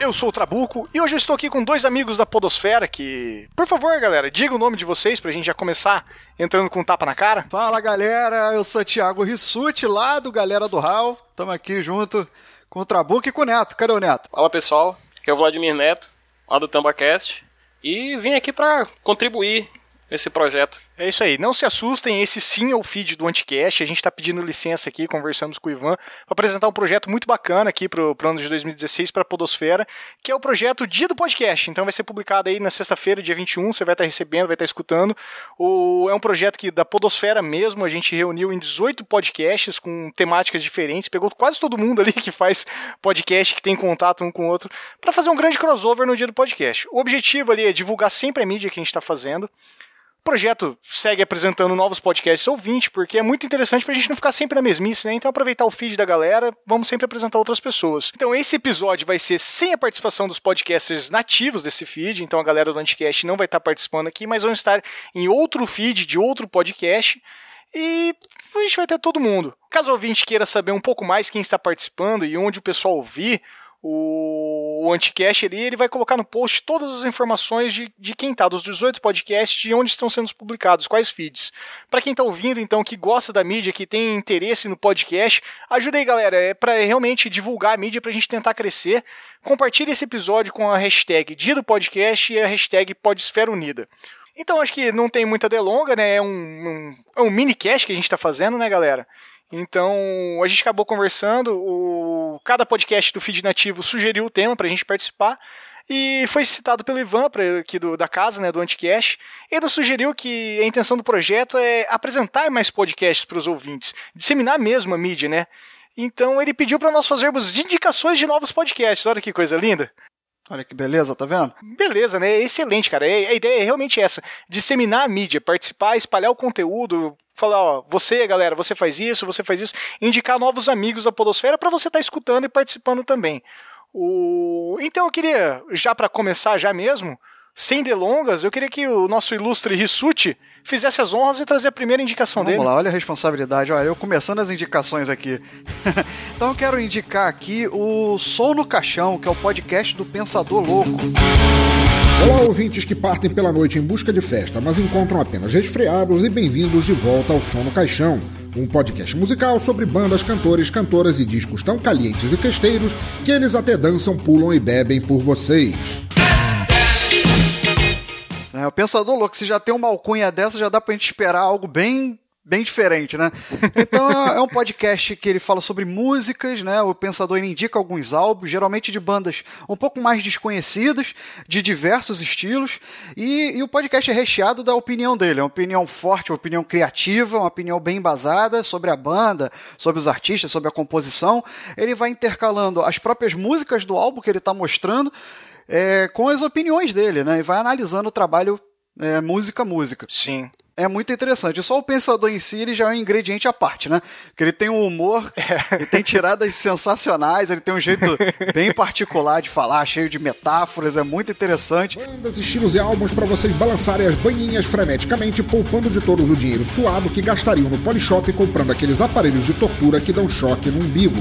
Eu sou o Trabuco e hoje eu estou aqui com dois amigos da Podosfera que, por favor, galera, diga o nome de vocês pra gente já começar entrando com um tapa na cara. Fala galera, eu sou Thiago Rissuti, lá do Galera do Hall. Estamos aqui junto com o Trabuco e com o Neto. Cadê o Neto? Fala pessoal, aqui é o Vladimir Neto, lá do TambaCast, e vim aqui para contribuir nesse projeto. É isso aí. Não se assustem, esse sim é o feed do Anticast. A gente está pedindo licença aqui, conversamos com o Ivan, para apresentar um projeto muito bacana aqui para o ano de 2016 para a Podosfera, que é o projeto Dia do Podcast. Então vai ser publicado aí na sexta-feira, dia 21. Você vai estar tá recebendo, vai estar tá escutando. O, é um projeto que da Podosfera mesmo, a gente reuniu em 18 podcasts com temáticas diferentes. Pegou quase todo mundo ali que faz podcast, que tem contato um com o outro, para fazer um grande crossover no dia do podcast. O objetivo ali é divulgar sempre a mídia que a gente está fazendo. Projeto segue apresentando novos podcasts ouvintes, porque é muito interessante pra gente não ficar sempre na mesmice, né? Então, aproveitar o feed da galera, vamos sempre apresentar outras pessoas. Então, esse episódio vai ser sem a participação dos podcasters nativos desse feed, então a galera do Anticast não vai estar participando aqui, mas vão estar em outro feed de outro podcast. E a gente vai ter todo mundo. Caso o ouvinte queira saber um pouco mais quem está participando e onde o pessoal ouvir, o, o Anticast ali, ele vai colocar no post todas as informações de, de quem está, dos 18 podcasts, de onde estão sendo publicados, quais feeds. Para quem está ouvindo, então, que gosta da mídia, que tem interesse no podcast, ajuda aí, galera, é para realmente divulgar a mídia, para a gente tentar crescer. Compartilhe esse episódio com a hashtag Dia do Podcast e a hashtag Podesfera Unida. Então, acho que não tem muita delonga, né? É um, um, é um mini cast que a gente está fazendo, né, galera? Então, a gente acabou conversando, o, cada podcast do Feed Nativo sugeriu o tema para a gente participar, e foi citado pelo Ivan, pra, aqui do, da casa, né, do Anticast. Ele sugeriu que a intenção do projeto é apresentar mais podcasts para os ouvintes, disseminar mesmo a mídia, né? Então ele pediu para nós fazermos indicações de novos podcasts. Olha que coisa linda. Olha que beleza, tá vendo? Beleza, né? Excelente, cara. A ideia é realmente essa: disseminar a mídia, participar, espalhar o conteúdo, falar, ó, você, galera, você faz isso, você faz isso, indicar novos amigos da Podosfera para você estar tá escutando e participando também. O... Então eu queria, já para começar já mesmo, sem delongas, eu queria que o nosso ilustre Rissuti fizesse as honras e trazer a primeira indicação Vamos dele. Vamos lá, olha a responsabilidade. Olha, eu começando as indicações aqui. então eu quero indicar aqui o Som no Caixão, que é o podcast do Pensador Louco. Olá, ouvintes que partem pela noite em busca de festa, mas encontram apenas resfriados e bem-vindos de volta ao Som no Caixão, um podcast musical sobre bandas, cantores, cantoras e discos tão calientes e festeiros que eles até dançam, pulam e bebem por vocês. É, o Pensador Louco, se já tem uma alcunha dessa, já dá pra gente esperar algo bem bem diferente, né? Então é um podcast que ele fala sobre músicas, né? O pensador indica alguns álbuns, geralmente de bandas um pouco mais desconhecidas, de diversos estilos, e, e, o podcast é recheado da opinião dele, é uma opinião forte, uma opinião criativa, uma opinião bem embasada sobre a banda, sobre os artistas, sobre a composição. Ele vai intercalando as próprias músicas do álbum que ele está mostrando é, com as opiniões dele, né? E vai analisando o trabalho é, música música. Sim é muito interessante. Só o pensador em si ele já é um ingrediente à parte, né? Porque ele tem um humor, é. ele tem tiradas sensacionais, ele tem um jeito bem particular de falar, cheio de metáforas, é muito interessante. Bandas, estilos e álbuns para vocês balançarem as banhinhas freneticamente, poupando de todos o dinheiro suado que gastariam no Polishop comprando aqueles aparelhos de tortura que dão choque no umbigo.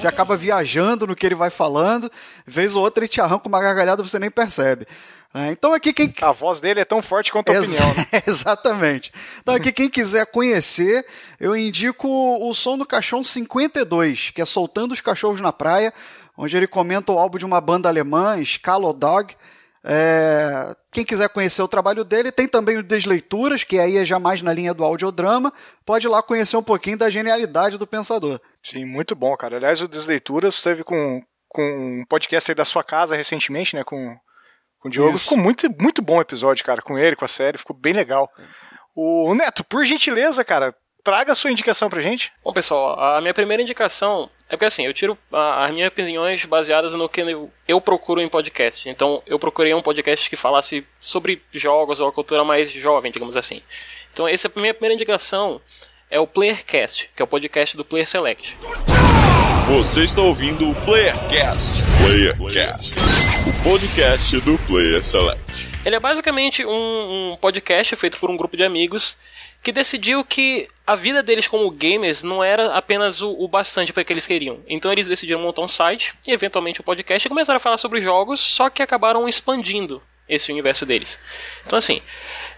Você acaba viajando no que ele vai falando, vez ou outra ele te arranca uma gargalhada você nem percebe. É, então aqui quem a voz dele é tão forte quanto a Ex opinião. Né? Exatamente. Então aqui quem quiser conhecer, eu indico o Som do Cachorro 52, que é Soltando os Cachorros na Praia, onde ele comenta o álbum de uma banda alemã, Scalo Dog. É, quem quiser conhecer o trabalho dele, tem também o Desleituras, que aí é já mais na linha do audiodrama. Pode ir lá conhecer um pouquinho da genialidade do pensador. Sim, muito bom, cara. Aliás, o Desleituras teve com, com um podcast aí da sua casa recentemente, né? Com com o Diogo. Isso. Ficou muito, muito bom o episódio, cara, com ele, com a série, ficou bem legal. O Neto, por gentileza, cara, traga a sua indicação pra gente. Bom, pessoal, a minha primeira indicação é porque assim, eu tiro as minhas opiniões baseadas no que eu, eu procuro em podcast. Então, eu procurei um podcast que falasse sobre jogos ou a cultura mais jovem, digamos assim. Então, essa é a minha primeira indicação é o Playercast, que é o podcast do Player Select. Você está ouvindo o Playercast. Playercast, o podcast do Player Select. Ele é basicamente um, um podcast feito por um grupo de amigos que decidiu que a vida deles como gamers não era apenas o, o bastante para que eles queriam. Então eles decidiram montar um site e eventualmente um podcast e começaram a falar sobre jogos, só que acabaram expandindo esse universo deles. Então assim,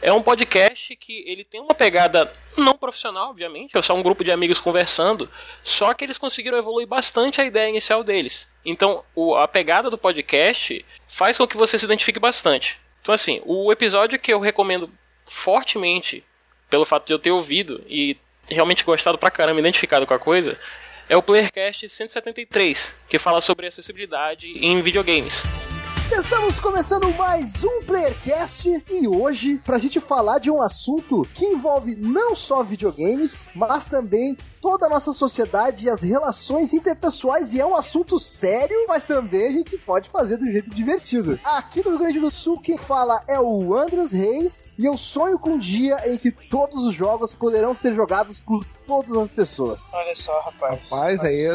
é um podcast que ele tem uma pegada não profissional, obviamente, é só um grupo de amigos conversando, só que eles conseguiram evoluir bastante a ideia inicial deles. Então, o, a pegada do podcast faz com que você se identifique bastante. Então, assim, o episódio que eu recomendo fortemente pelo fato de eu ter ouvido e realmente gostado pra caramba, identificado com a coisa, é o Playercast 173, que fala sobre acessibilidade em videogames. Estamos começando mais um Playercast e hoje pra gente falar de um assunto que envolve não só videogames, mas também toda a nossa sociedade e as relações interpessoais e é um assunto sério, mas também a gente pode fazer do jeito divertido. Aqui no Rio Grande do Sul quem fala é o Andros Reis e eu sonho com um dia em que todos os jogos poderão ser jogados por todas as pessoas. Olha só, rapaz. Rapaz, aí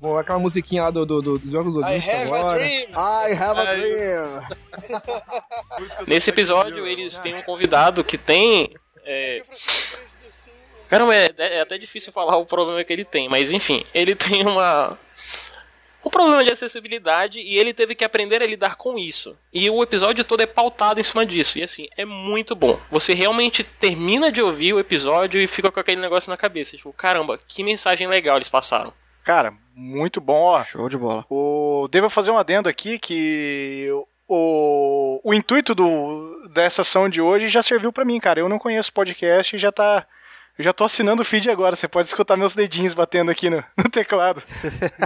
vou aquela musiquinha lá do, do, do, dos jogos do I have agora. a dream. I have a dream. Nesse episódio, eles têm um convidado que tem. É... Caramba, é, é até difícil falar o problema que ele tem, mas enfim, ele tem uma. Um problema de acessibilidade e ele teve que aprender a lidar com isso. E o episódio todo é pautado em cima disso. E assim, é muito bom. Você realmente termina de ouvir o episódio e fica com aquele negócio na cabeça. Tipo, caramba, que mensagem legal eles passaram. Cara, muito bom, ó. Show de bola. O... Devo fazer um adendo aqui que o, o intuito do... dessa ação de hoje já serviu pra mim, cara. Eu não conheço podcast e já tá. Eu já tô assinando o feed agora. Você pode escutar meus dedinhos batendo aqui no, no teclado.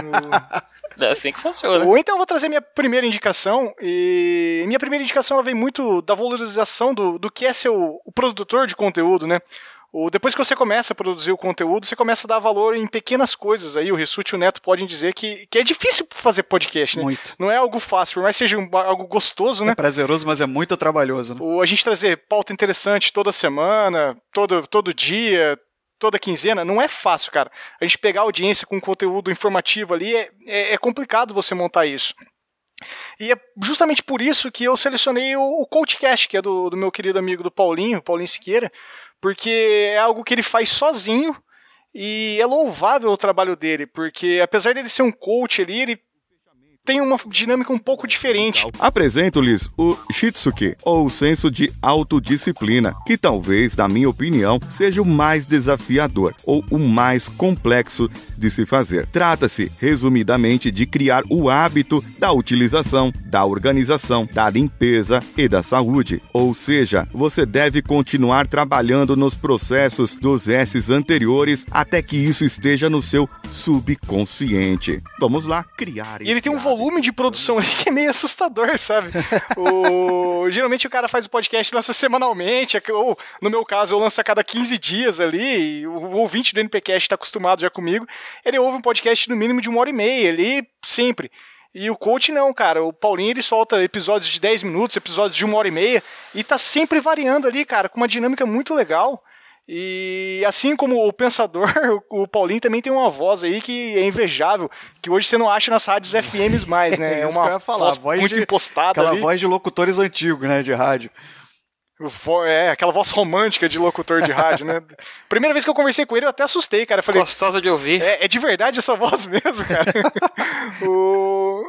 No- É assim que funciona. Ou então eu vou trazer minha primeira indicação. E minha primeira indicação ela vem muito da valorização do, do que é ser o, o produtor de conteúdo, né? O, depois que você começa a produzir o conteúdo, você começa a dar valor em pequenas coisas. Aí o Rissuti e o Neto podem dizer que, que é difícil fazer podcast, né? Muito. Não é algo fácil, por mais que seja um- algo gostoso, né? É prazeroso, mas é muito trabalhoso, né? O, a gente trazer pauta interessante toda semana, todo, todo dia, toda quinzena, não é fácil, cara. A gente pegar a audiência com conteúdo informativo ali, é, é, é complicado você montar isso. E é justamente por isso que eu selecionei o, o CoachCast, que é do, do meu querido amigo do Paulinho, Paulinho Siqueira, porque é algo que ele faz sozinho e é louvável o trabalho dele, porque apesar dele ser um coach ali, ele tem uma dinâmica um pouco diferente. Apresento-lhes o Shitsuke, ou o senso de autodisciplina, que talvez, na minha opinião, seja o mais desafiador ou o mais complexo de se fazer. Trata-se, resumidamente, de criar o hábito da utilização, da organização, da limpeza e da saúde. Ou seja, você deve continuar trabalhando nos processos dos S's anteriores até que isso esteja no seu subconsciente. Vamos lá, criar E ele tem um hábito. Volume de produção ali que é meio assustador, sabe? o... Geralmente o cara faz o podcast lança semanalmente, é ou no meu caso eu lanço a cada 15 dias ali, o ouvinte do NPcast está acostumado já comigo, ele ouve um podcast no mínimo de uma hora e meia ali, sempre. E o coach não, cara. O Paulinho ele solta episódios de 10 minutos, episódios de uma hora e meia, e tá sempre variando ali, cara, com uma dinâmica muito legal. E assim como o pensador, o Paulinho também tem uma voz aí que é invejável, que hoje você não acha nas rádios FMs mais, né? É que uma falar, voz, muito de- impostada Aquela ali. voz de locutores antigos, né, de rádio. É, aquela voz romântica de locutor de rádio, né? Primeira vez que eu conversei com ele, eu até assustei, cara. Eu falei, Gostosa de ouvir. é, é de verdade essa voz mesmo, cara. O-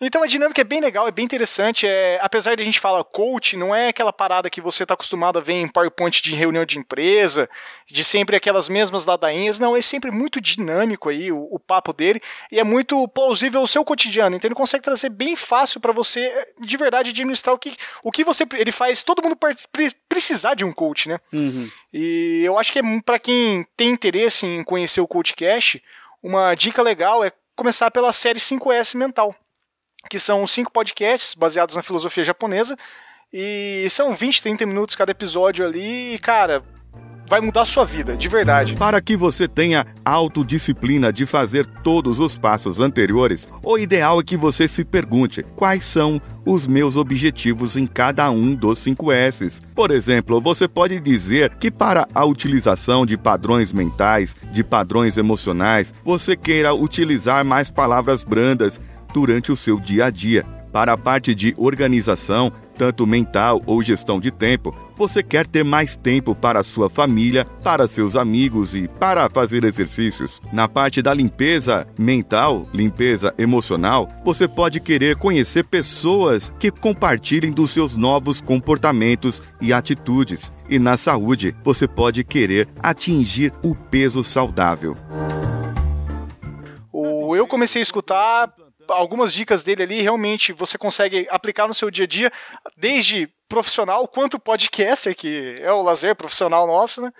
Então a dinâmica é bem legal, é bem interessante. É... Apesar de a gente falar coach, não é aquela parada que você está acostumado a ver em PowerPoint de reunião de empresa, de sempre aquelas mesmas ladainhas. Não, é sempre muito dinâmico aí o, o papo dele e é muito plausível ao seu cotidiano. Então ele consegue trazer bem fácil para você, de verdade, administrar o que, o que você. Ele faz todo mundo precisar de um coach, né? E eu acho que é para quem tem interesse em conhecer o CoachCast, uma dica legal é começar pela série 5S Mental, que são cinco podcasts baseados na filosofia japonesa e são 20, 30 minutos cada episódio ali e, cara, vai mudar a sua vida, de verdade. Para que você tenha autodisciplina de fazer todos os passos anteriores, o ideal é que você se pergunte quais são os meus objetivos em cada um dos 5 S's. Por exemplo, você pode dizer que para a utilização de padrões mentais, de padrões emocionais, você queira utilizar mais palavras brandas durante o seu dia a dia. Para a parte de organização, tanto mental ou gestão de tempo, você quer ter mais tempo para sua família, para seus amigos e para fazer exercícios. Na parte da limpeza mental, limpeza emocional, você pode querer conhecer pessoas que compartilhem dos seus novos comportamentos e atitudes. E na saúde, você pode querer atingir o peso saudável. Eu comecei a escutar algumas dicas dele ali, realmente você consegue aplicar no seu dia a dia, desde profissional quanto podcaster, que é o lazer profissional nosso, né?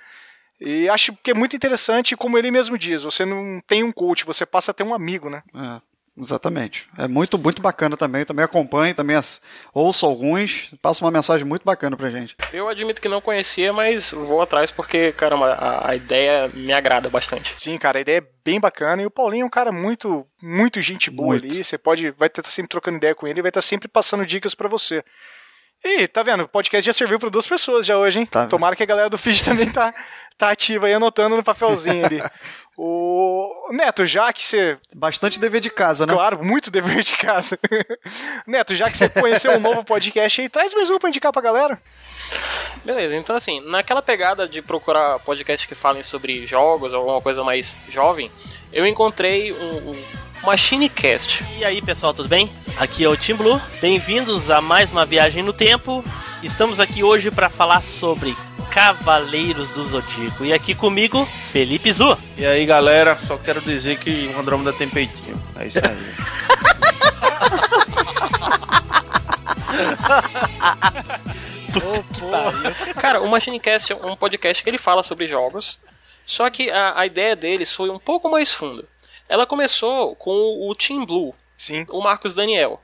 E acho que é muito interessante, como ele mesmo diz, você não tem um coach, você passa a ter um amigo, né? É. Exatamente. É muito, muito bacana também. Também acompanho, também as, ouço alguns. Passa uma mensagem muito bacana pra gente. Eu admito que não conhecia, mas vou atrás porque, caramba, a, a ideia me agrada bastante. Sim, cara, a ideia é bem bacana. E o Paulinho é um cara muito, muito gente boa Muito. ali. Você pode, vai estar sempre trocando ideia com ele e vai estar sempre passando dicas pra você. E tá vendo? O podcast já serviu pra duas pessoas já hoje, hein? Tá. Tomara que a galera do feed também tá, tá ativa aí, anotando no papelzinho ali. o Neto, já que você Bastante dever de casa, né? Claro, muito dever de casa. Neto, já que você conheceu um novo podcast aí, traz mais um pra indicar pra galera. Beleza, então assim, naquela pegada de procurar podcasts que falem sobre jogos ou alguma coisa mais jovem, eu encontrei um, um MachineCast. E aí pessoal, tudo bem? Aqui é o Tim Blue. Bem-vindos a mais uma viagem no tempo. Estamos aqui hoje para falar sobre Cavaleiros do Zodíaco. E aqui comigo, Felipe Zu. E aí galera, só quero dizer que o Andrômeda tem peitinho. É isso aí. Cara, o MachineCast é um podcast que ele fala sobre jogos, só que a, a ideia deles foi um pouco mais funda. Ela começou com o Team Blue, Sim. o Marcos Daniel.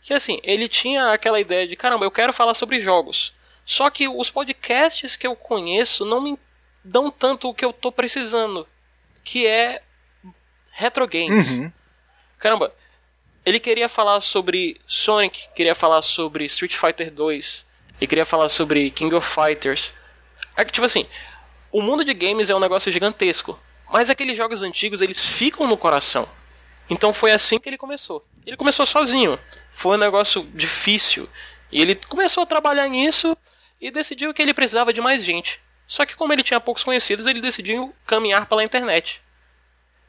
Que assim, ele tinha aquela ideia de caramba, eu quero falar sobre jogos. Só que os podcasts que eu conheço não me dão tanto o que eu tô precisando, que é retro games. Uhum. Caramba, ele queria falar sobre Sonic, queria falar sobre Street Fighter 2, ele queria falar sobre King of Fighters. É que, tipo assim, o mundo de games é um negócio gigantesco, mas aqueles jogos antigos eles ficam no coração. Então foi assim que ele começou. Ele começou sozinho, foi um negócio difícil, e ele começou a trabalhar nisso e decidiu que ele precisava de mais gente. Só que como ele tinha poucos conhecidos, ele decidiu caminhar pela internet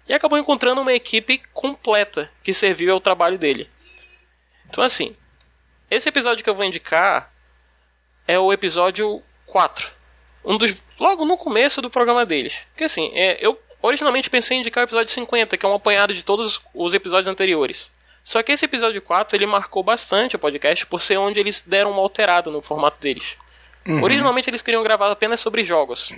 e acabou encontrando uma equipe completa que serviu ao trabalho dele. Então, assim, esse episódio que eu vou indicar é o episódio 4. Um dos. Logo no começo do programa deles. Porque, assim, é, eu originalmente pensei em indicar o episódio 50, que é um apanhado de todos os episódios anteriores. Só que esse episódio 4 ele marcou bastante o podcast por ser onde eles deram uma alterada no formato deles. Originalmente eles queriam gravar apenas sobre jogos.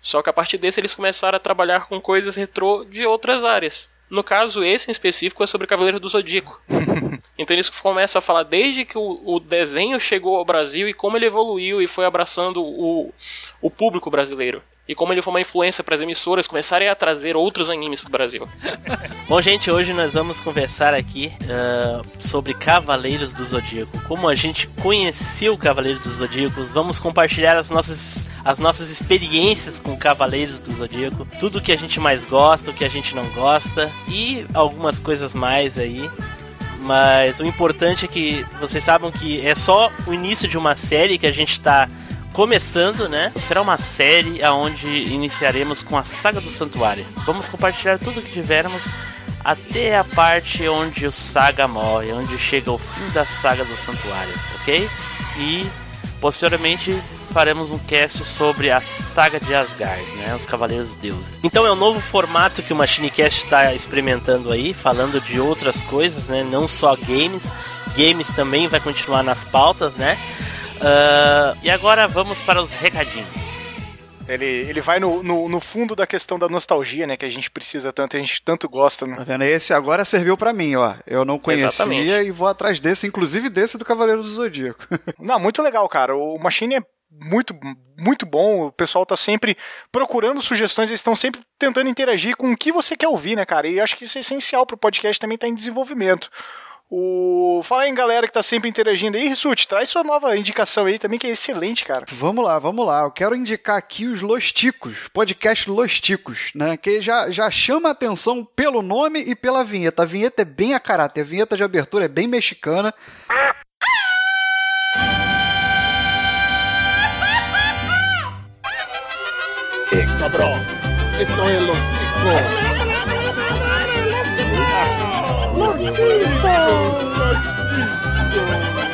Só que a partir desse eles começaram a trabalhar com coisas retrô de outras áreas. No caso, esse em específico é sobre Cavaleiro do Zodíaco. então eles começam a falar desde que o, o desenho chegou ao Brasil e como ele evoluiu e foi abraçando o, o público brasileiro. E como ele foi uma influência para as emissoras começarem a trazer outros animes pro Brasil. Bom, gente, hoje nós vamos conversar aqui ah, sobre Cavaleiros do Zodíaco. Como a gente conheceu Cavaleiros do Zodíaco, vamos compartilhar as nossas, as nossas experiências com Cavaleiros do Zodíaco, tudo que a gente mais gosta, o que a gente não gosta e algumas coisas mais aí. Mas o importante é que vocês saibam que é só o início de uma série que a gente está começando, né? Será uma série aonde iniciaremos com a saga do santuário. Vamos compartilhar tudo que tivermos até a parte onde o saga morre, onde chega o fim da saga do santuário, ok? E posteriormente faremos um cast sobre a saga de Asgard, né? Os Cavaleiros Deuses. Então é um novo formato que o MachineCast está experimentando aí, falando de outras coisas, né? Não só games. Games também vai continuar nas pautas, né? Ah, e agora vamos para os recadinhos. Ele, ele vai no, no, no fundo da questão da nostalgia, né? Que a gente precisa tanto, a gente tanto gosta, né? Tá vendo? Esse agora serviu pra mim, ó. Eu não conhecia Exatamente. e vou atrás desse, inclusive desse do Cavaleiro do Zodíaco. Não, muito legal, cara. O Machine é muito, muito bom. O pessoal tá sempre procurando sugestões, eles estão sempre tentando interagir com o que você quer ouvir, né, cara? E acho que isso é essencial pro podcast também estar em desenvolvimento. O... Fala aí, galera que tá sempre interagindo aí. Rissuti, traz sua nova indicação aí também, que é excelente, cara. Vamos lá, vamos lá. Eu quero indicar aqui os Losticos, podcast Losticos, né? Que já, já chama a atenção pelo nome e pela vinheta. A vinheta é bem a caráter, a vinheta de abertura é bem mexicana. É. Cabrón, esto es los Losticos. Jesus. Jesus.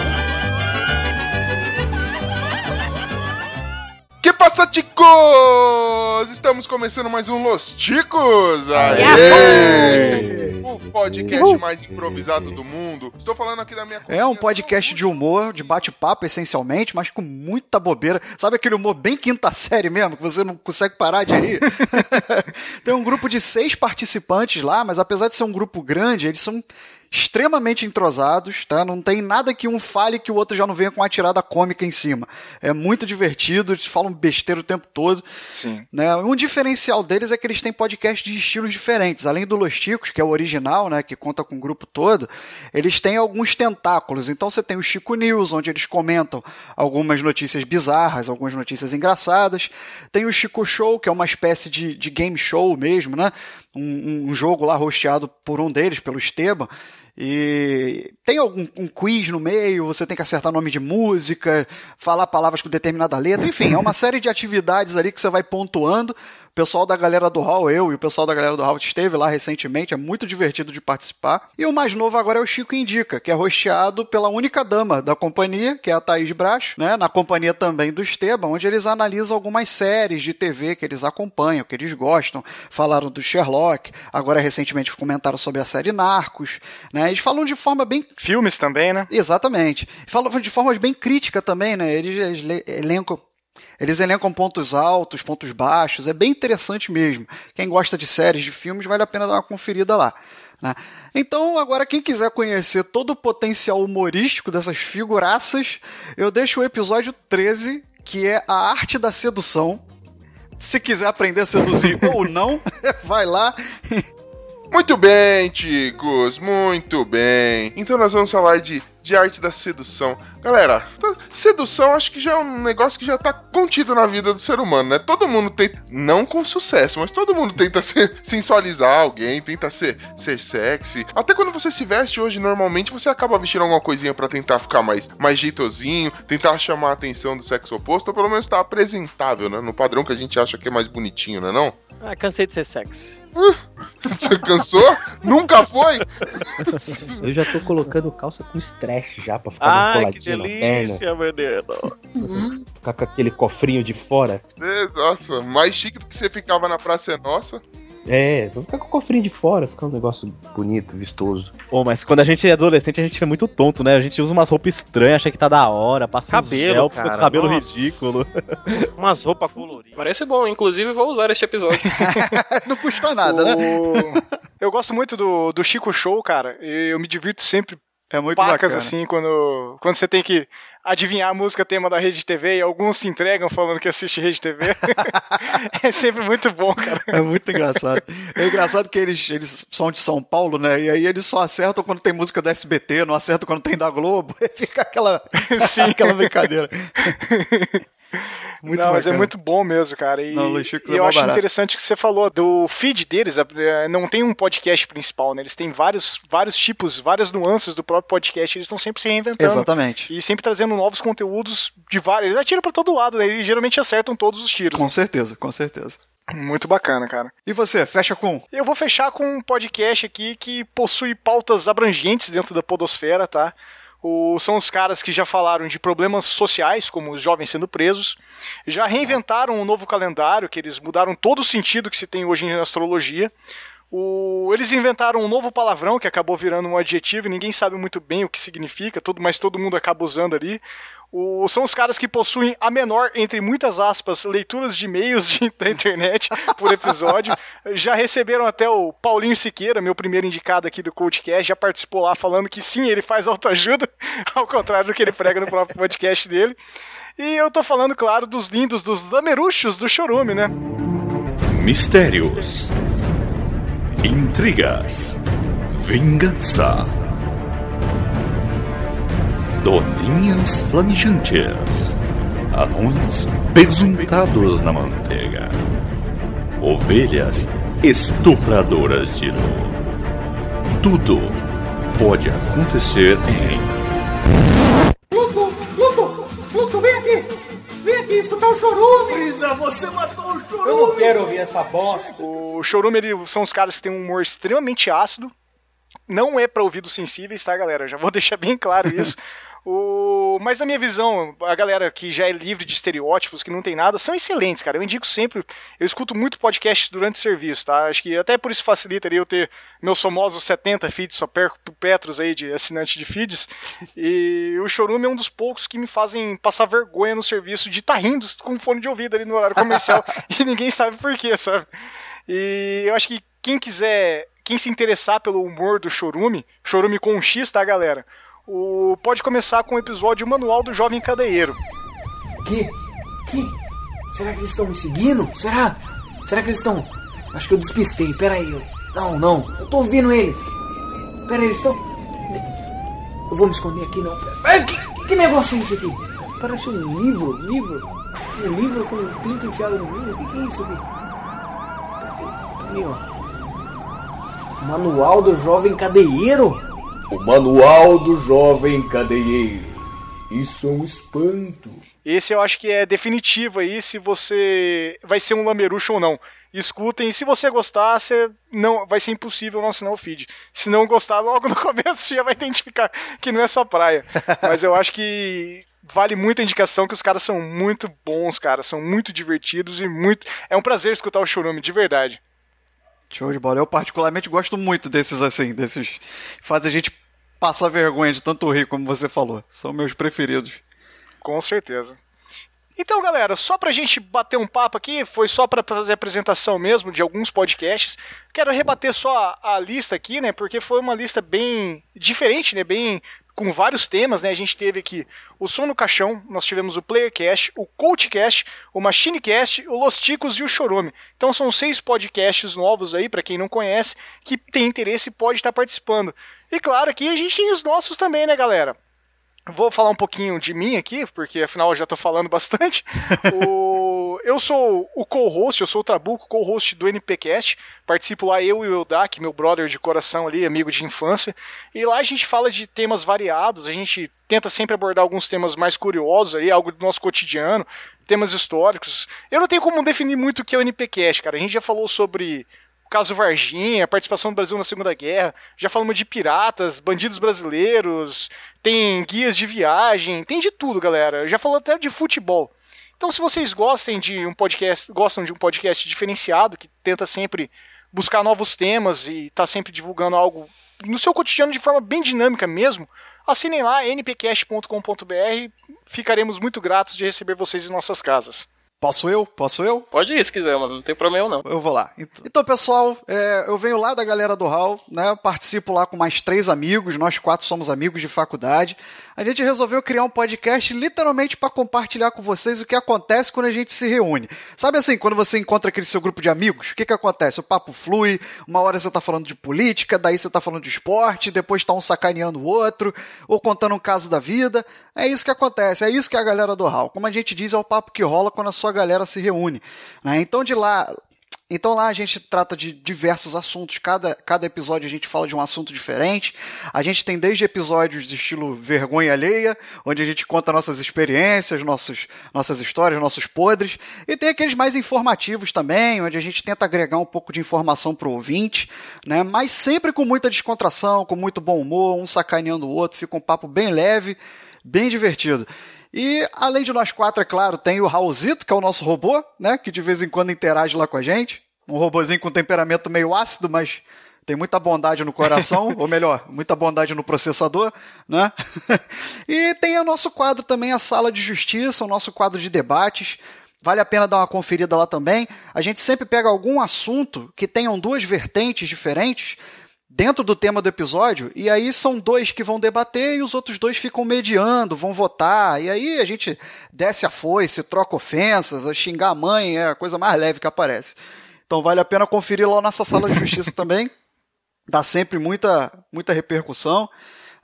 Que passa, ticos? Estamos começando mais um Los Ticos! Aê! O podcast mais improvisado do mundo. Estou falando aqui da minha É um podcast de humor, de bate-papo essencialmente, mas com muita bobeira. Sabe aquele humor bem quinta série mesmo, que você não consegue parar de rir? Tem um grupo de seis participantes lá, mas apesar de ser um grupo grande, eles são extremamente entrosados, tá? Não tem nada que um fale que o outro já não venha com uma tirada cômica em cima. É muito divertido, eles falam besteira o tempo todo. Sim. Né? Um diferencial deles é que eles têm podcasts de estilos diferentes. Além do Los Ticos, que é o original, né, que conta com o grupo todo, eles têm alguns tentáculos. Então você tem o Chico News, onde eles comentam algumas notícias bizarras, algumas notícias engraçadas. Tem o Chico Show, que é uma espécie de, de game show mesmo, né? Um, um jogo lá rosteado por um deles, pelo Esteban. E tem algum um quiz no meio, você tem que acertar nome de música, falar palavras com determinada letra, enfim, é uma série de atividades ali que você vai pontuando. O pessoal da galera do Hall, eu e o pessoal da galera do Hall esteve lá recentemente, é muito divertido de participar. E o mais novo agora é o Chico Indica, que é rosteado pela única dama da companhia, que é a Thaís Bracho, né? Na companhia também do Esteban, onde eles analisam algumas séries de TV que eles acompanham, que eles gostam. Falaram do Sherlock, agora recentemente comentaram sobre a série Narcos, né? Eles falam de forma bem. Filmes também, né? Exatamente. Falam de forma bem crítica também, né? Eles, eles elencam eles elencam pontos altos, pontos baixos, é bem interessante mesmo. Quem gosta de séries, de filmes, vale a pena dar uma conferida lá. Né? Então, agora, quem quiser conhecer todo o potencial humorístico dessas figuraças, eu deixo o episódio 13, que é a arte da sedução. Se quiser aprender a seduzir ou não, vai lá. Muito bem, ticos, muito bem. Então nós vamos falar de, de arte da sedução. Galera, tá- sedução acho que já é um negócio que já tá contido na vida do ser humano, né? Todo mundo tenta, não com sucesso, mas todo mundo tenta ser, sensualizar alguém, tenta ser, ser sexy. Até quando você se veste hoje, normalmente você acaba vestindo alguma coisinha pra tentar ficar mais, mais jeitosinho, tentar chamar a atenção do sexo oposto, ou pelo menos tá apresentável, né? No padrão que a gente acha que é mais bonitinho, né não? Ah, cansei de ser sexy. Você cansou? Nunca foi? Eu já tô colocando calça com stretch já pra ficar Ai, que coladinha na perna. delícia, menino. Ficar com aquele cofrinho de fora. Nossa, mais chique do que você ficava na Praça é Nossa. É, vou ficar com o cofrinho de fora, ficar um negócio bonito, vistoso. Pô, mas quando a gente é adolescente, a gente é muito tonto, né? A gente usa umas roupas estranhas, acha que tá da hora, passa Cabelo, gel, cara, fica com o cabelo nossa. ridículo. Umas roupas coloridas. Parece bom, inclusive vou usar este episódio. Não custa nada, né? O- Eu gosto muito do, do Chico Show, cara. e Eu me divirto sempre É muito pacas bacana. assim quando, quando você tem que adivinhar a música tema da Rede TV e alguns se entregam falando que assiste Rede TV. é sempre muito bom, cara. É muito engraçado. É engraçado que eles, eles são de São Paulo, né? E aí eles só acertam quando tem música da SBT, não acertam quando tem da Globo. E fica aquela, Sim. aquela brincadeira. Muito não, mas é muito bom mesmo, cara. E, Não, e é eu acho barato. interessante que você falou do feed deles. é, Não tem um podcast principal, né? Eles têm vários, vários tipos, várias nuances do próprio podcast. Eles estão sempre se reinventando. Exatamente. E sempre trazendo novos conteúdos de vários. Eles atiram pra todo lado, né? E geralmente acertam todos os tiros. Com né? certeza, com certeza. Muito bacana, cara. E você, fecha com? Eu vou fechar com um podcast aqui que possui pautas abrangentes dentro da podosfera, tá? O- são os caras que já falaram de problemas sociais, como os jovens sendo presos, já reinventaram um novo calendário, que eles mudaram todo o sentido que se tem hoje em astrologia. O- eles inventaram um novo palavrão que acabou virando um adjetivo e ninguém sabe muito bem o que significa, todo, mas todo mundo acaba usando ali. O- são os caras que possuem a menor, entre muitas aspas, leituras de e-mails de- da internet por episódio. Já receberam até o Paulinho Siqueira, meu primeiro indicado aqui do CoachCast, já participou lá falando que sim, ele faz autoajuda, ao contrário do que ele prega no próprio podcast dele. E eu tô falando, claro, dos lindos, dos lameruchos do Chorume, né? Mistérios, intrigas, vingança, doninhas flamijantes, anões besuntados na manteiga, ovelhas estupradoras de luz. Tudo pode acontecer em Pluto, Pluto, Pluto, vem aqui! Vem aqui escutar o chorume! Brisa, você matou o Eu não chorume! quero ouvir essa bosta. O Chorume, ele, são os caras que têm um humor extremamente ácido. Não é para ouvidos sensíveis, tá, galera? Já vou deixar bem claro isso. O... Mas na minha visão, a galera que já é livre de estereótipos, que não tem nada, são excelentes, cara. Eu indico sempre. Eu escuto muito podcast durante o serviço, tá? Acho que até por isso facilitaria eu ter meus famosos 70 feeds, só perco Petros aí de assinante de feeds. E o Chorume é um dos poucos que me fazem passar vergonha no serviço de estar tá rindo com fone de ouvido ali no horário comercial e ninguém sabe por quê, sabe? E eu acho que quem quiser, quem se interessar pelo humor do Chorume, Chorume com um X, tá, galera? O, pode começar com o episódio Manual do Jovem Cadeieiro. Que? Que? Será que eles estão me seguindo? Será? Será que eles estão. Acho que eu despistei, peraí. Não, não, eu tô ouvindo eles. Peraí, eles estão. Eu vou me esconder aqui, não. Pera, que, que negócio é esse aqui? Parece um livro, livro. Um livro com um pinto enfiado no meio. O que, que é isso aqui? Peraí, ó. Manual do Jovem Cadeieiro? O Manual do Jovem Cadeieiro. Isso é um espanto. Esse eu acho que é definitivo aí se você vai ser um lameruxo ou não. Escutem, e se você gostar, você não, vai ser impossível não assinar o feed. Se não gostar, logo no começo você já vai identificar que não é sua praia. Mas eu acho que vale muito a indicação que os caras são muito bons, cara. São muito divertidos e muito. É um prazer escutar o Chorume, de verdade. Show de bola. Eu particularmente gosto muito desses assim, desses. Faz a gente passar vergonha de tanto rir, como você falou. São meus preferidos. Com certeza. Então, galera, só pra gente bater um papo aqui, foi só para fazer a apresentação mesmo de alguns podcasts. Quero rebater só a, a, lista aqui, né? Porque foi uma lista bem diferente, né? Bem com vários temas, né? A gente teve aqui o Som no Caixão, nós tivemos o Playercast, o Coachcast, o Machinecast, o Los Ticos e o Chorume. Então são seis podcasts novos aí, para quem não conhece, que tem interesse pode estar participando. E claro, aqui a gente tem os nossos também, né, galera? Vou falar um pouquinho de mim aqui, porque afinal eu já estou falando bastante. o... Eu sou o co-host, eu sou o Trabuco, co-host do NPcast. Participo lá eu e o Eldak, meu brother de coração ali, amigo de infância. E lá a gente fala de temas variados, a gente tenta sempre abordar alguns temas mais curiosos aí, algo do nosso cotidiano, temas históricos. Eu não tenho como definir muito o que é o NPcast, cara. A gente já falou sobre caso Varginha, participação do Brasil na Segunda Guerra, já falamos de piratas, bandidos brasileiros, tem guias de viagem, tem de tudo, galera. Já falou até de futebol. Então, se vocês gostem de um podcast, gostam de um podcast diferenciado que tenta sempre buscar novos temas e está sempre divulgando algo no seu cotidiano de forma bem dinâmica mesmo, assinem lá npcast.com.br. Ficaremos muito gratos de receber vocês em nossas casas. Posso eu? Posso eu? Pode ir se quiser, mano. Não tem problema não. Eu vou lá. Então, pessoal, é, eu venho lá da galera do Hall, né? Participo lá com mais três amigos. Nós quatro somos amigos de faculdade. A gente resolveu criar um podcast literalmente para compartilhar com vocês o que acontece quando a gente se reúne. Sabe assim, quando você encontra aquele seu grupo de amigos, o que que acontece? O papo flui, uma hora você tá falando de política, daí você tá falando de esporte, depois tá um sacaneando o outro, ou contando um caso da vida. É isso que acontece, é isso que é a galera do Hall. Como a gente diz, é o papo que rola quando a sua galera se reúne. Né? Então de lá, então lá a gente trata de diversos assuntos, cada, cada episódio a gente fala de um assunto diferente. A gente tem desde episódios de estilo vergonha alheia, onde a gente conta nossas experiências, nossos, nossas histórias, nossos podres, e tem aqueles mais informativos também, onde a gente tenta agregar um pouco de informação para o ouvinte, né? mas sempre com muita descontração, com muito bom humor, um sacaneando o outro, fica um papo bem leve, bem divertido. E além de nós quatro, é claro, tem o Raulzito, que é o nosso robô, né? Que de vez em quando interage lá com a gente. Um robôzinho com temperamento meio ácido, mas tem muita bondade no coração, ou melhor, muita bondade no processador, né? e tem o nosso quadro também, a Sala de Justiça, o nosso quadro de debates. Vale a pena dar uma conferida lá também. A gente sempre pega algum assunto que tenham duas vertentes diferentes dentro do tema do episódio, e aí são dois que vão debater e os outros dois ficam mediando, vão votar, e aí a gente desce a foice, troca ofensas, xingar a mãe é a coisa mais leve que aparece. Então vale a pena conferir lá nessa sala de justiça também. Dá sempre muita, muita repercussão.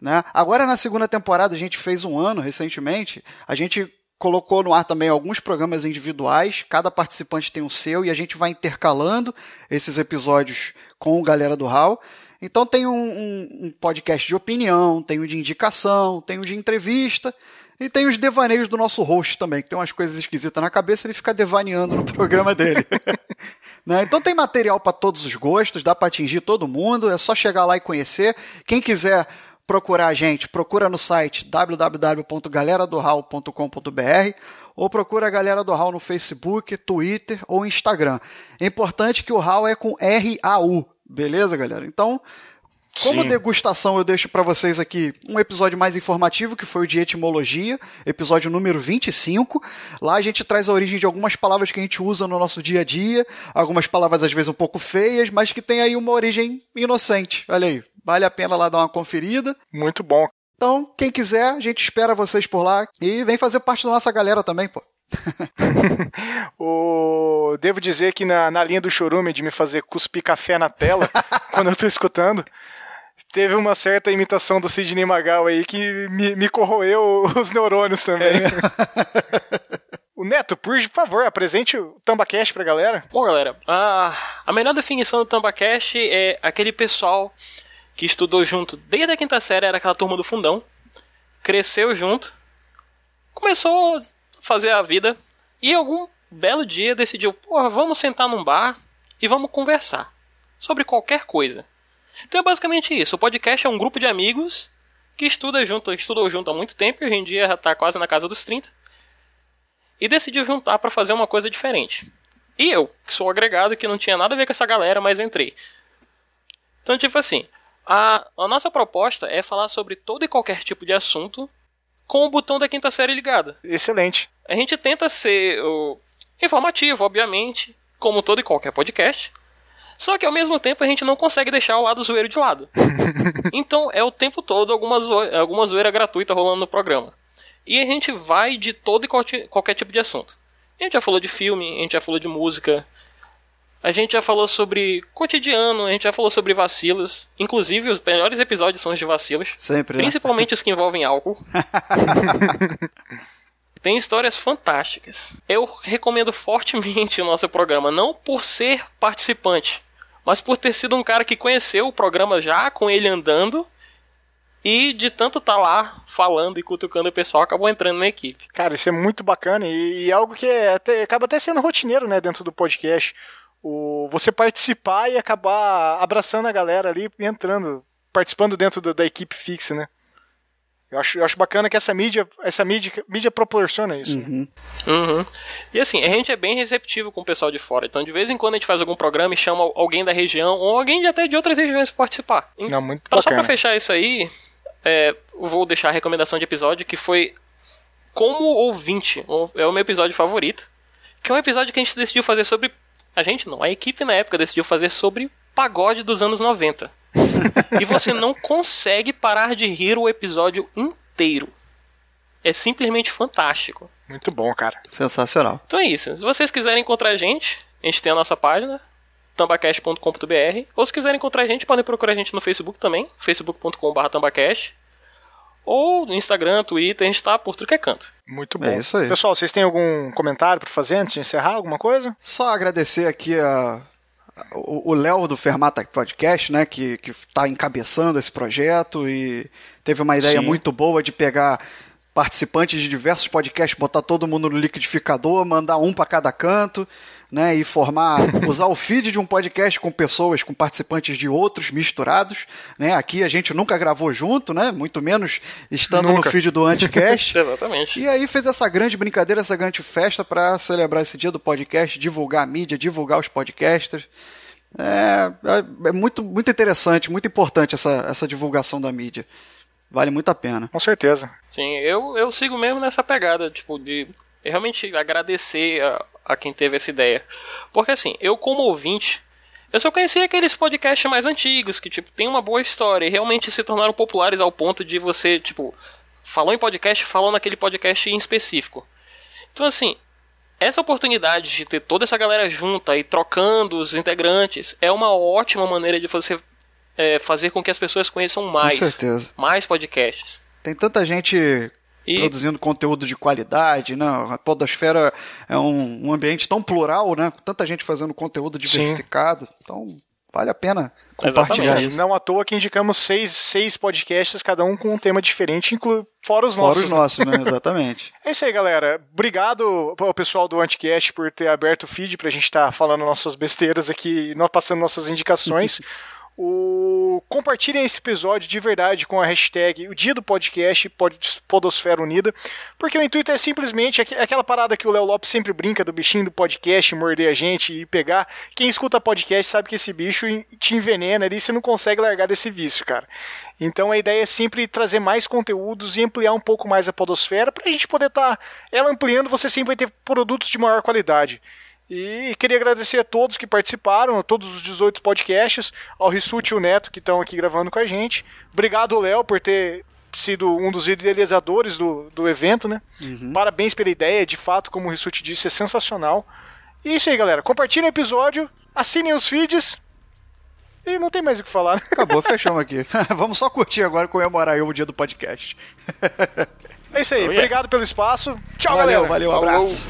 Né? Agora na segunda temporada, a gente fez um ano recentemente, a gente colocou no ar também alguns programas individuais, cada participante tem o seu, e a gente vai intercalando esses episódios com o galera do HAL. Então tem um, um, um, podcast de opinião, tem o de indicação, tem o de entrevista, E tem os devaneios do nosso host também, que tem umas coisas esquisitas na cabeça, ele fica devaneando no programa dele. né? Então tem material para todos os gostos, dá para atingir todo mundo, é só chegar lá e conhecer. Quem quiser procurar a gente, procura no site www.galeradohall.com.br ou procura a Galera do Hall no Facebook, Twitter ou Instagram. É importante que o Hall é com R-A-U, beleza, galera? Então, como Sim. degustação, eu deixo para vocês aqui um episódio mais informativo, que foi o de etimologia, episódio número 25. Lá a gente traz a origem de algumas palavras que a gente usa no nosso dia a dia, algumas palavras às vezes um pouco feias, mas que tem aí uma origem inocente. Olha aí, vale a pena lá dar uma conferida. Muito bom. Então, quem quiser, a gente espera vocês por lá e vem fazer parte da nossa galera também, pô. O... Devo dizer que na, na linha do chorume de me fazer cuspir café na tela, quando eu tô escutando, teve uma certa imitação do Sidney Magal aí que me, me corroeu os neurônios também. o Neto, por favor, apresente o Tambacast pra galera. Bom, galera, a, a melhor definição do Tambacast é aquele pessoal que estudou junto desde a quinta série, era aquela turma do fundão, cresceu junto, começou fazer a vida e algum belo dia decidiu, porra, vamos sentar num bar e vamos conversar sobre qualquer coisa. Então é basicamente isso. O podcast é um grupo de amigos que estuda junto, estudou junto há muito tempo, e hoje em dia já está quase na casa dos 30, e decidiu juntar para fazer uma coisa diferente. E eu, que sou agregado, que não tinha nada a ver com essa galera, mas entrei. Então, tipo assim, a, a nossa proposta é falar sobre todo e qualquer tipo de assunto com o botão da quinta série ligado. Excelente. A gente tenta ser o, informativo, obviamente, como todo e qualquer podcast. Só que ao mesmo tempo a gente não consegue deixar o lado zoeiro de lado. então é o tempo todo alguma, zoe alguma zoeira gratuita rolando no programa. E a gente vai de todo e qualquer, tipo de assunto. A gente já falou de filme, a gente já falou de música, a gente já falou sobre cotidiano, a gente já falou sobre vacilos. Inclusive, os melhores episódios são os de vacilos. Sempre, né? Principalmente os que envolvem álcool. Tem histórias fantásticas. Eu recomendo fortemente o nosso programa, não por ser participante, mas por ter sido um cara que conheceu o programa já com ele andando e de tanto estar lá falando e cutucando o pessoal, acabou entrando na equipe. Cara, isso é muito bacana e, e algo que é até- acaba até sendo rotineiro, né, dentro do podcast. O, você participar e acabar abraçando a galera ali e entrando, participando dentro do- da equipe fixa, né? Eu acho, eu acho bacana que essa mídia, essa mídia, mídia proporciona isso. Uhum. E assim, a gente é bem receptivo com o pessoal de fora. Então, de vez em quando a gente faz algum programa e chama alguém da região ou alguém de- até de outras regiões para participar. Não, muito Então, só bacana. pra fechar isso aí, é, eu vou deixar a recomendação de episódio que foi Como Ouvinte. É o meu episódio favorito. Que é um episódio que a gente decidiu fazer sobre. A gente não, a equipe na época decidiu fazer sobre pagode dos anos 90. e você não consegue parar de rir o episódio inteiro. É simplesmente fantástico. Muito bom, cara. Sensacional. Então é isso. Se vocês quiserem encontrar a gente, a gente tem a nossa página, tambacast.com.br. Ou se quiserem encontrar a gente, podem procurar a gente no Facebook também, facebook.com.br tambacast. Ou no Instagram, Twitter, a gente tá por tudo que é canto. Muito bom. É isso aí. Pessoal, vocês têm algum comentário pra fazer antes de encerrar? Alguma coisa? Só agradecer aqui a, o Léo do Fermata Podcast, né, que, que tá encabeçando esse projeto e teve uma ideia Sim. muito boa de pegar participantes de diversos podcasts, botar todo mundo no liquidificador, mandar um para cada canto, né, e formar, usar o feed de um podcast com pessoas, com participantes de outros misturados, né? Aqui a gente nunca gravou junto, né? Muito menos estando Nunca. no feed do Anticast. Exatamente. E aí fez essa grande brincadeira, essa grande festa para celebrar esse dia do podcast, divulgar a mídia, divulgar os podcasters. É, é, é muito, muito interessante, muito importante essa, essa divulgação da mídia. Vale muito a pena. Com certeza. Sim, eu, eu sigo mesmo nessa pegada, tipo, de realmente agradecer a, a quem teve essa ideia. Porque assim, eu como ouvinte, eu só conhecia aqueles podcasts mais antigos, que tipo, tem uma boa história e realmente se tornaram populares ao ponto de você, tipo, falou em podcast, falou naquele podcast em específico. Então assim, essa oportunidade de ter toda essa galera junta e trocando os integrantes é uma ótima maneira de você é, fazer com que as pessoas conheçam mais, certeza. mais podcasts. Tem tanta gente E- produzindo conteúdo de qualidade, né? A Podosfera é um, um ambiente tão plural, né? Com tanta gente fazendo conteúdo diversificado. Então, vale a pena compartilhar isso. Não à toa que indicamos seis, seis podcasts, cada um com um tema diferente, inclu... fora os Fora nossos. os né? nossos, né? Exatamente. É isso aí, galera. Obrigado ao pessoal do Anticast por ter aberto o feed pra gente estar falando nossas besteiras aqui, nós passando nossas indicações. O... Compartilhem esse episódio de verdade com a hashtag o dia do podcast Pod- Podosfera Unida, porque o intuito é simplesmente aqu- aquela parada que o Léo Lopes sempre brinca do bichinho do podcast morder a gente e pegar. Quem escuta podcast sabe que esse bicho te envenena ali e você não consegue largar desse vício, cara. Então a ideia é sempre trazer mais conteúdos e ampliar um pouco mais a Podosfera pra gente poder estar ela ampliando, você sempre vai ter produtos de maior qualidade. E queria agradecer a todos que participaram, a todos os 18 podcasts, ao Rissuti e o Neto que estão aqui gravando com a gente. Obrigado, Léo, por ter sido um dos idealizadores do, do evento, né? Parabéns pela ideia, de fato, como o Rissuti disse, é sensacional. E é isso aí, galera. Compartilhem o episódio, assinem os feeds. E não tem mais o que falar. Acabou, fechamos aqui. Vamos só curtir agora e comemorar aí o dia do podcast. É isso aí. Oh, yeah. Obrigado pelo espaço. Tchau, Valeu, galera. valeu, um abraço.